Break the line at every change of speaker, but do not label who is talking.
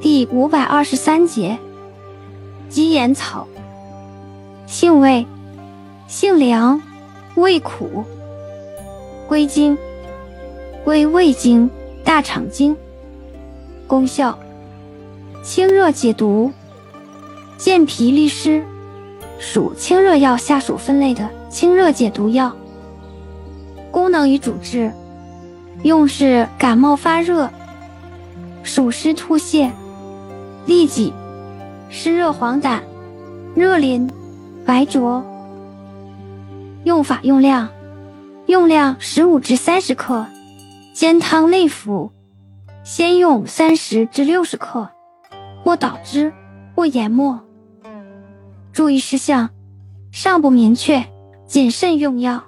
第五百二十三节，鸡眼草，性味，性凉，味苦，归经，归胃经、大肠经。功效，清热解毒，健脾利湿，属清热药下属分类的清热解毒药。功能与主治，用是感冒发热、暑湿吐泻、痢疾、湿热黄疸、热淋、白浊。用法用量，用量十五至三十克，煎汤内服。先用三十至六十克，或捣汁，或研末。注意事项：尚不明确，谨慎用药。